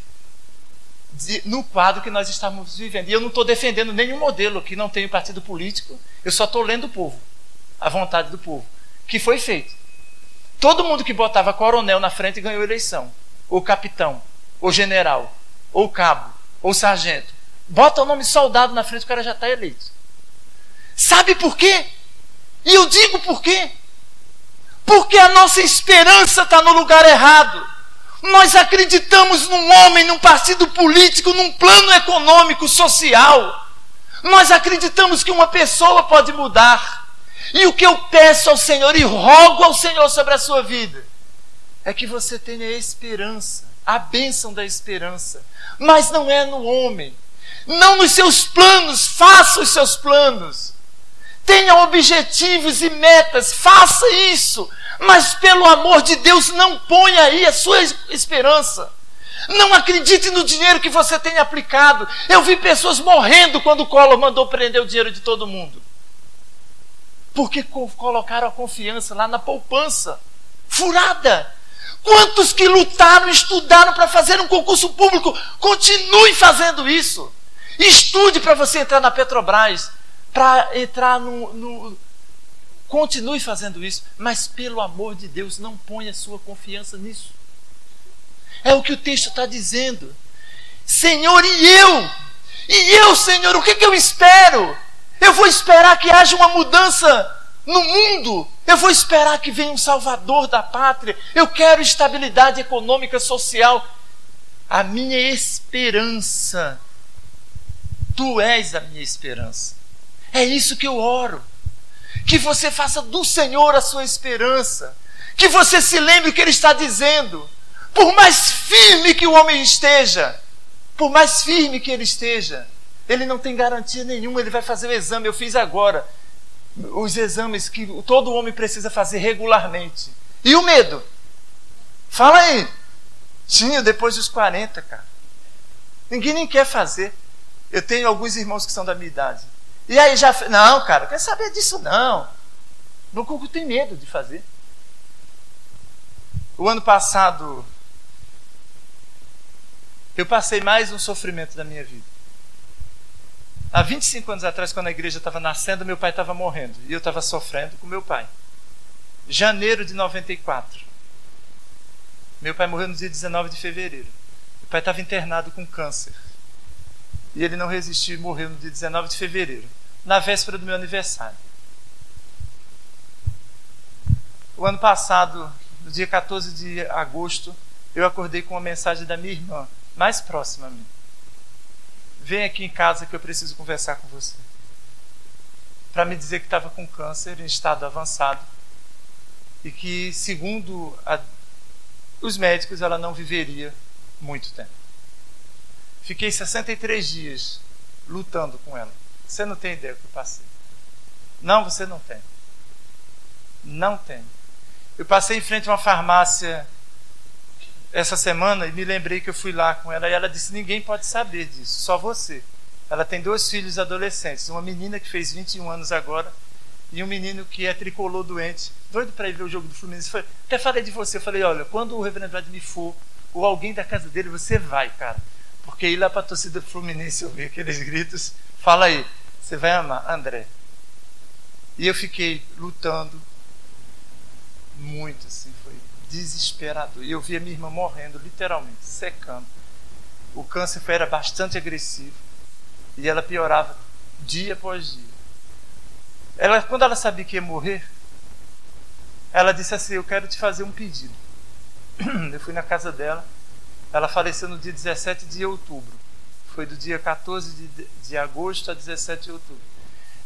no quadro que nós estamos vivendo. E eu não estou defendendo nenhum modelo aqui, não tenho partido político, eu só estou lendo o povo, a vontade do povo, que foi feito. Todo mundo que botava coronel na frente ganhou eleição, ou capitão, ou general, ou cabo, ou sargento. Bota o nome soldado na frente, o cara já está eleito. Sabe por quê? E eu digo por quê? Porque a nossa esperança está no lugar errado. Nós acreditamos num homem, num partido político, num plano econômico, social. Nós acreditamos que uma pessoa pode mudar. E o que eu peço ao Senhor e rogo ao Senhor sobre a sua vida é que você tenha esperança, a bênção da esperança. Mas não é no homem, não nos seus planos, faça os seus planos. Tenha objetivos e metas, faça isso, mas pelo amor de Deus, não ponha aí a sua esperança. Não acredite no dinheiro que você tem aplicado. Eu vi pessoas morrendo quando o Collor mandou prender o dinheiro de todo mundo. Porque colocaram a confiança lá na poupança. Furada. Quantos que lutaram, estudaram para fazer um concurso público, continue fazendo isso. Estude para você entrar na Petrobras para entrar no, no. Continue fazendo isso, mas pelo amor de Deus, não ponha sua confiança nisso. É o que o texto está dizendo. Senhor, e eu? E eu, Senhor, o que, que eu espero? Eu vou esperar que haja uma mudança no mundo. Eu vou esperar que venha um salvador da pátria. Eu quero estabilidade econômica, social. A minha esperança. Tu és a minha esperança. É isso que eu oro. Que você faça do Senhor a sua esperança. Que você se lembre o que Ele está dizendo. Por mais firme que o homem esteja, por mais firme que ele esteja, ele não tem garantia nenhuma, ele vai fazer o exame. Eu fiz agora os exames que todo homem precisa fazer regularmente. E o medo? Fala aí. Tinha depois dos 40, cara. Ninguém nem quer fazer. Eu tenho alguns irmãos que são da minha idade. E aí já. Não, cara, quer saber disso não. Meu cuco tem medo de fazer. O ano passado, eu passei mais um sofrimento da minha vida. Há 25 anos atrás, quando a igreja estava nascendo, meu pai estava morrendo. E eu estava sofrendo com meu pai. Janeiro de 94. Meu pai morreu no dia 19 de fevereiro. Meu pai estava internado com câncer. E ele não resistiu e morreu no dia 19 de fevereiro, na véspera do meu aniversário. O ano passado, no dia 14 de agosto, eu acordei com uma mensagem da minha irmã, mais próxima a mim. Vem aqui em casa que eu preciso conversar com você. Para me dizer que estava com câncer em estado avançado e que, segundo a, os médicos, ela não viveria muito tempo. Fiquei 63 dias lutando com ela. Você não tem ideia do que eu passei. Não, você não tem. Não tem. Eu passei em frente a uma farmácia essa semana e me lembrei que eu fui lá com ela e ela disse: ninguém pode saber disso, só você. Ela tem dois filhos adolescentes, uma menina que fez 21 anos agora e um menino que é tricolor doente, doido para ir ver o jogo do Fluminense. Foi, até falei de você, eu falei: olha, quando o reverendo Vladimir for, ou alguém da casa dele, você vai, cara. Porque ir lá para a torcida Fluminense ouvir aqueles gritos, fala aí, você vai amar, André. E eu fiquei lutando muito, assim, foi desesperador. E eu vi a minha irmã morrendo, literalmente, secando. O câncer era bastante agressivo e ela piorava dia após dia. Ela, quando ela sabia que ia morrer, ela disse assim: Eu quero te fazer um pedido. Eu fui na casa dela ela faleceu no dia 17 de outubro. Foi do dia 14 de, de agosto a 17 de outubro.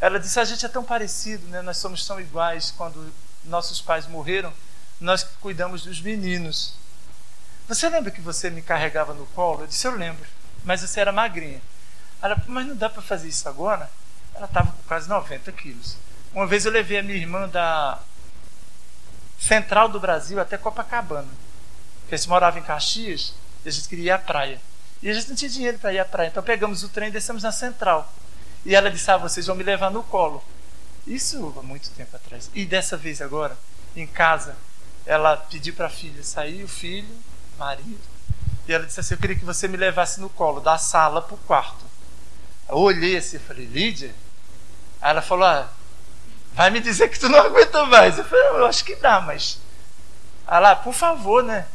Ela disse: A gente é tão parecido, né? nós somos tão iguais. Quando nossos pais morreram, nós cuidamos dos meninos. Você lembra que você me carregava no colo? Eu disse: Eu lembro, mas você era magrinha. Ela, mas não dá para fazer isso agora? Ela estava com quase 90 quilos. Uma vez eu levei a minha irmã da Central do Brasil até Copacabana. Porque eles moravam em Caxias e a gente queria ir à praia. E a gente não tinha dinheiro para ir à praia. Então pegamos o trem e descemos na central. E ela disse: Ah, vocês vão me levar no colo. Isso há muito tempo atrás. E dessa vez agora, em casa, ela pediu para a filha sair, o filho, marido, e ela disse assim: Eu queria que você me levasse no colo, da sala para o quarto. Eu olhei assim e falei: Lídia? Aí ela falou: ah, Vai me dizer que tu não aguenta mais. Eu falei: Eu acho que dá, mas. Ela, por favor, né?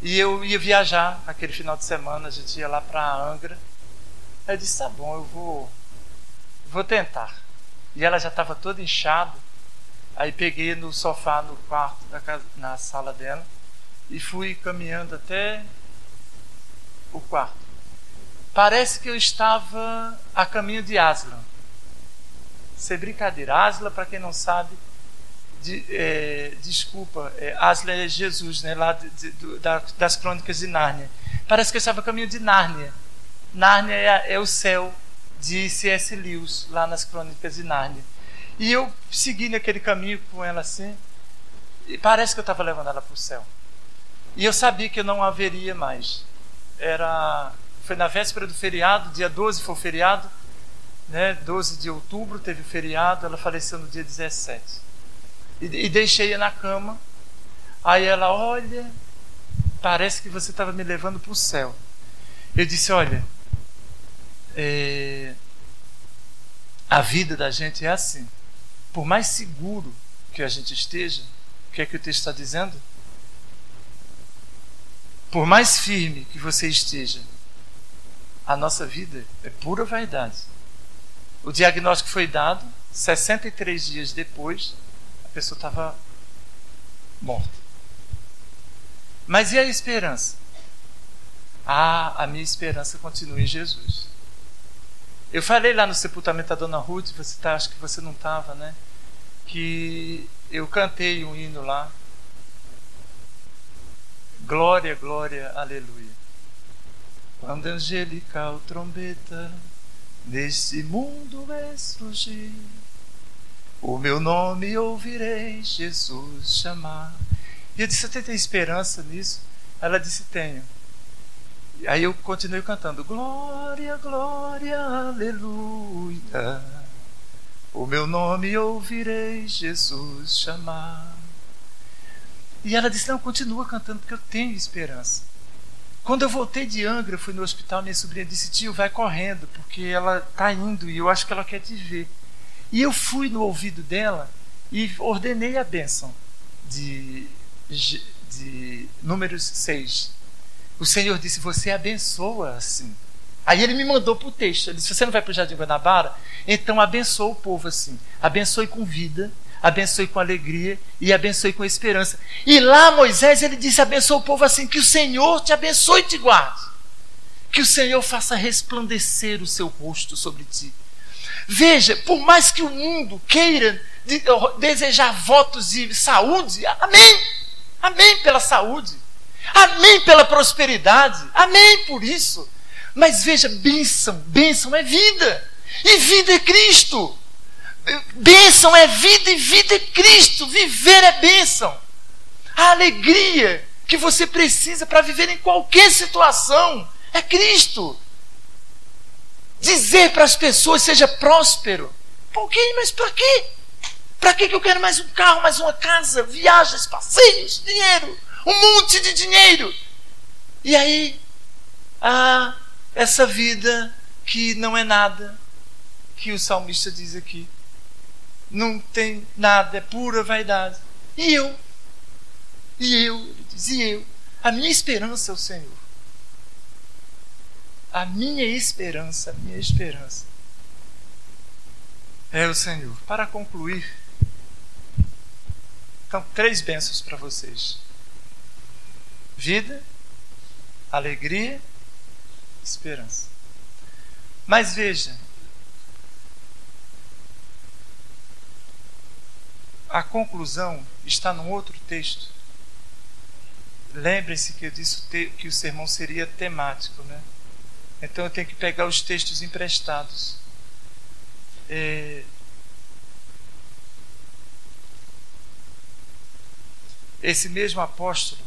E eu ia viajar aquele final de semana, a gente ia lá para Angra. Aí eu disse: Tá bom, eu vou, vou tentar. E ela já estava toda inchada. Aí peguei no sofá no quarto da casa, na sala dela e fui caminhando até o quarto. Parece que eu estava a caminho de Aslan. Sem brincadeira, Aslan, para quem não sabe, de, é, desculpa, é, Aslan é Jesus, né, lá de, de, da, das crônicas de Nárnia. Parece que eu estava a caminho de Nárnia. Nárnia é, é o céu de C.S. Lewis, lá nas crônicas de Nárnia. E eu segui naquele caminho com ela assim, e parece que eu estava levando ela para o céu. E eu sabia que eu não haveria mais. Era foi na véspera do feriado, dia 12 foi o feriado, né? 12 de outubro teve o feriado, ela faleceu no dia 17. E, e deixei-a na cama. Aí ela, olha, parece que você estava me levando para o céu. Eu disse, olha, é, a vida da gente é assim por mais seguro que a gente esteja, o que é que o texto está dizendo? Por mais firme que você esteja, a nossa vida é pura vaidade. O diagnóstico foi dado, 63 dias depois, a pessoa estava morta. Mas e a esperança? Ah, a minha esperança continua em Jesus. Eu falei lá no sepultamento da Dona Ruth, você tá, acho que você não estava, né? Que eu cantei um hino lá. Glória, glória, aleluia. Quando angelical trombeta neste mundo surgir, o meu nome ouvirei Jesus chamar. E eu disse: Você tem esperança nisso? Ela disse: Tenho. Aí eu continuei cantando: Glória, glória, aleluia. O meu nome ouvirei Jesus chamar. E ela disse: Não, continua cantando, porque eu tenho esperança. Quando eu voltei de Angra, fui no hospital, minha sobrinha disse: Tio, vai correndo, porque ela está indo e eu acho que ela quer te ver. E eu fui no ouvido dela e ordenei a bênção de, de números 6 o Senhor disse: Você abençoa assim. Aí ele me mandou para o texto. Ele disse: Você não vai para o Jardim Guanabara? Então abençoa o povo assim. Abençoe com vida, abençoe com alegria e abençoe com esperança. E lá Moisés ele disse: Abençoa o povo assim. Que o Senhor te abençoe e te guarde. Que o Senhor faça resplandecer o seu rosto sobre ti. Veja, por mais que o mundo queira desejar votos de saúde, amém. Amém pela saúde. Amém pela prosperidade. Amém por isso. Mas veja, bênção, bênção é vida. E vida é Cristo. Bênção é vida e vida é Cristo. Viver é bênção. A alegria que você precisa para viver em qualquer situação é Cristo. Dizer para as pessoas seja próspero. Por quê? Mas para quê? Para que eu quero mais um carro, mais uma casa, viagens, passeios, dinheiro? Um monte de dinheiro. E aí, ah, essa vida que não é nada, que o salmista diz aqui, não tem nada, é pura vaidade. E eu? E eu? Ele diz, e eu? A minha esperança é o Senhor. A minha esperança, a minha esperança é o Senhor. Para concluir, então, três bênçãos para vocês vida, alegria, esperança. Mas veja, a conclusão está num outro texto. Lembrem-se que eu disse que o sermão seria temático, né? Então eu tenho que pegar os textos emprestados. É... Esse mesmo apóstolo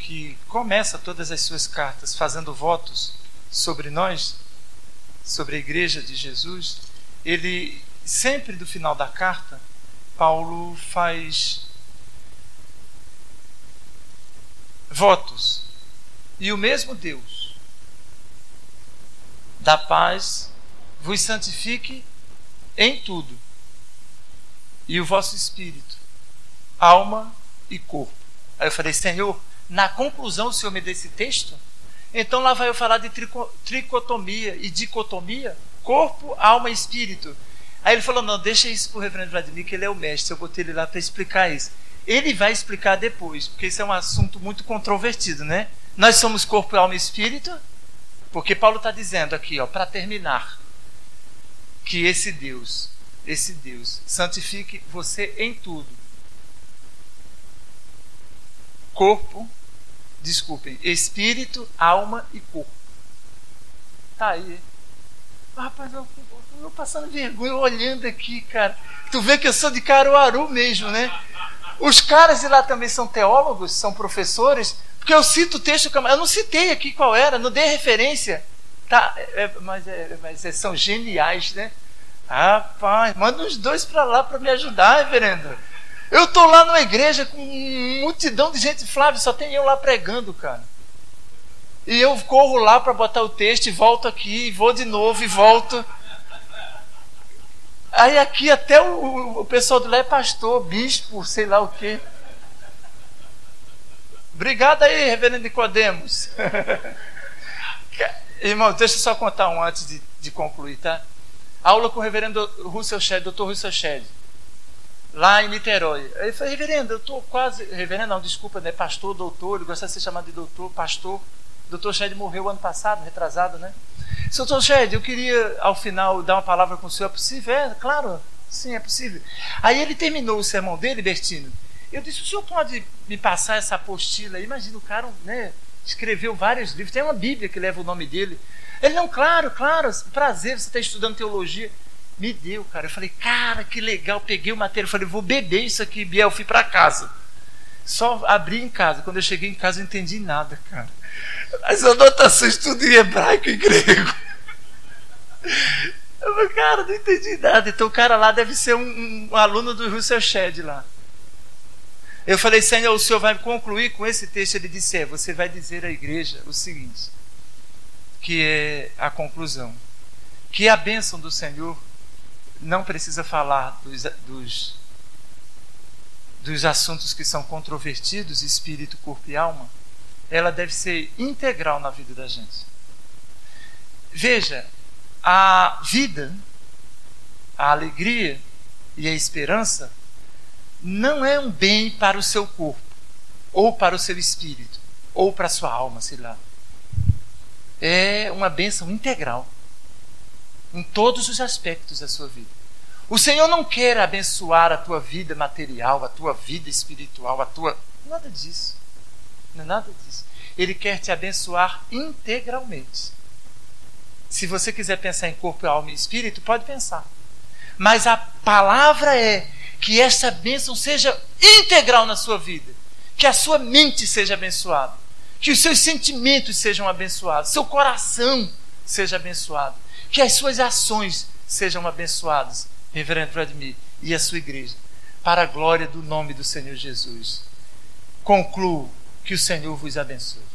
que começa todas as suas cartas fazendo votos sobre nós, sobre a igreja de Jesus, ele sempre do final da carta, Paulo faz votos. E o mesmo Deus da paz vos santifique em tudo, e o vosso espírito, alma e corpo. Aí eu falei, Senhor, na conclusão o Senhor me desse texto? Então lá vai eu falar de tricotomia e dicotomia, corpo, alma e espírito. Aí ele falou: não, deixa isso para o reverendo Vladimir, que ele é o mestre. Eu botei ele lá para explicar isso. Ele vai explicar depois, porque isso é um assunto muito controvertido, né? Nós somos corpo, alma e espírito, porque Paulo está dizendo aqui, ó, para terminar, que esse Deus, esse Deus, santifique você em tudo. Corpo, desculpem, espírito, alma e corpo. Tá aí. Rapaz, eu, eu passando vergonha olhando aqui, cara. Tu vê que eu sou de Caruaru mesmo, né? Os caras de lá também são teólogos, são professores, porque eu cito o texto, eu não citei aqui qual era, não dei referência. Tá, é, é mas, é, mas é, são geniais, né? Rapaz, manda uns dois para lá para me ajudar, reverendo. Eu tô lá numa igreja com multidão de gente, Flávio, só tem eu lá pregando, cara. E eu corro lá para botar o texto e volto aqui, e vou de novo e volto. Aí aqui até o, o pessoal de lá é pastor, bispo, sei lá o quê. Obrigado aí, reverendo Nicodemos. Irmão, deixa eu só contar um antes de, de concluir, tá? Aula com o reverendo Russell Shedd, doutor Russell Shedd, lá em Niterói. Ele falou, reverendo, eu estou quase. Reverendo, não, desculpa, né? Pastor, doutor, ele gosta de ser chamado de doutor, pastor. Doutor Shedd morreu ano passado, retrasado, né? Doutor Shedd, eu queria, ao final, dar uma palavra com o senhor. É possível? É, claro, sim, é possível. Aí ele terminou o sermão dele, Bertino. Eu disse: o senhor pode me passar essa apostila? Imagina, o cara né, escreveu vários livros, tem uma Bíblia que leva o nome dele. Ele, não, claro, claro, prazer, você está estudando teologia. Me deu, cara. Eu falei, cara, que legal. Peguei o material, falei, vou beber isso aqui, Biel. Fui para casa. Só abri em casa. Quando eu cheguei em casa, eu entendi nada, cara. As anotações tudo em hebraico e grego. Eu falei, cara, não entendi nada. Então o cara lá deve ser um, um aluno do Russell Shedd lá. Eu falei, Senhor, o Senhor vai concluir com esse texto. Ele disse: É, você vai dizer à igreja o seguinte, que é a conclusão: que a bênção do Senhor não precisa falar dos, dos, dos assuntos que são controvertidos, espírito, corpo e alma, ela deve ser integral na vida da gente. Veja, a vida, a alegria e a esperança não é um bem para o seu corpo, ou para o seu espírito, ou para a sua alma, sei lá. É uma bênção integral em todos os aspectos da sua vida. O Senhor não quer abençoar a tua vida material, a tua vida espiritual, a tua. Nada disso. Não é nada disso. Ele quer te abençoar integralmente. Se você quiser pensar em corpo, alma e espírito, pode pensar. Mas a palavra é que essa bênção seja integral na sua vida, que a sua mente seja abençoada, que os seus sentimentos sejam abençoados, seu coração seja abençoado, que as suas ações sejam abençoadas, Reverendo Vladimir, e a sua igreja, para a glória do nome do Senhor Jesus. Concluo que o Senhor vos abençoe.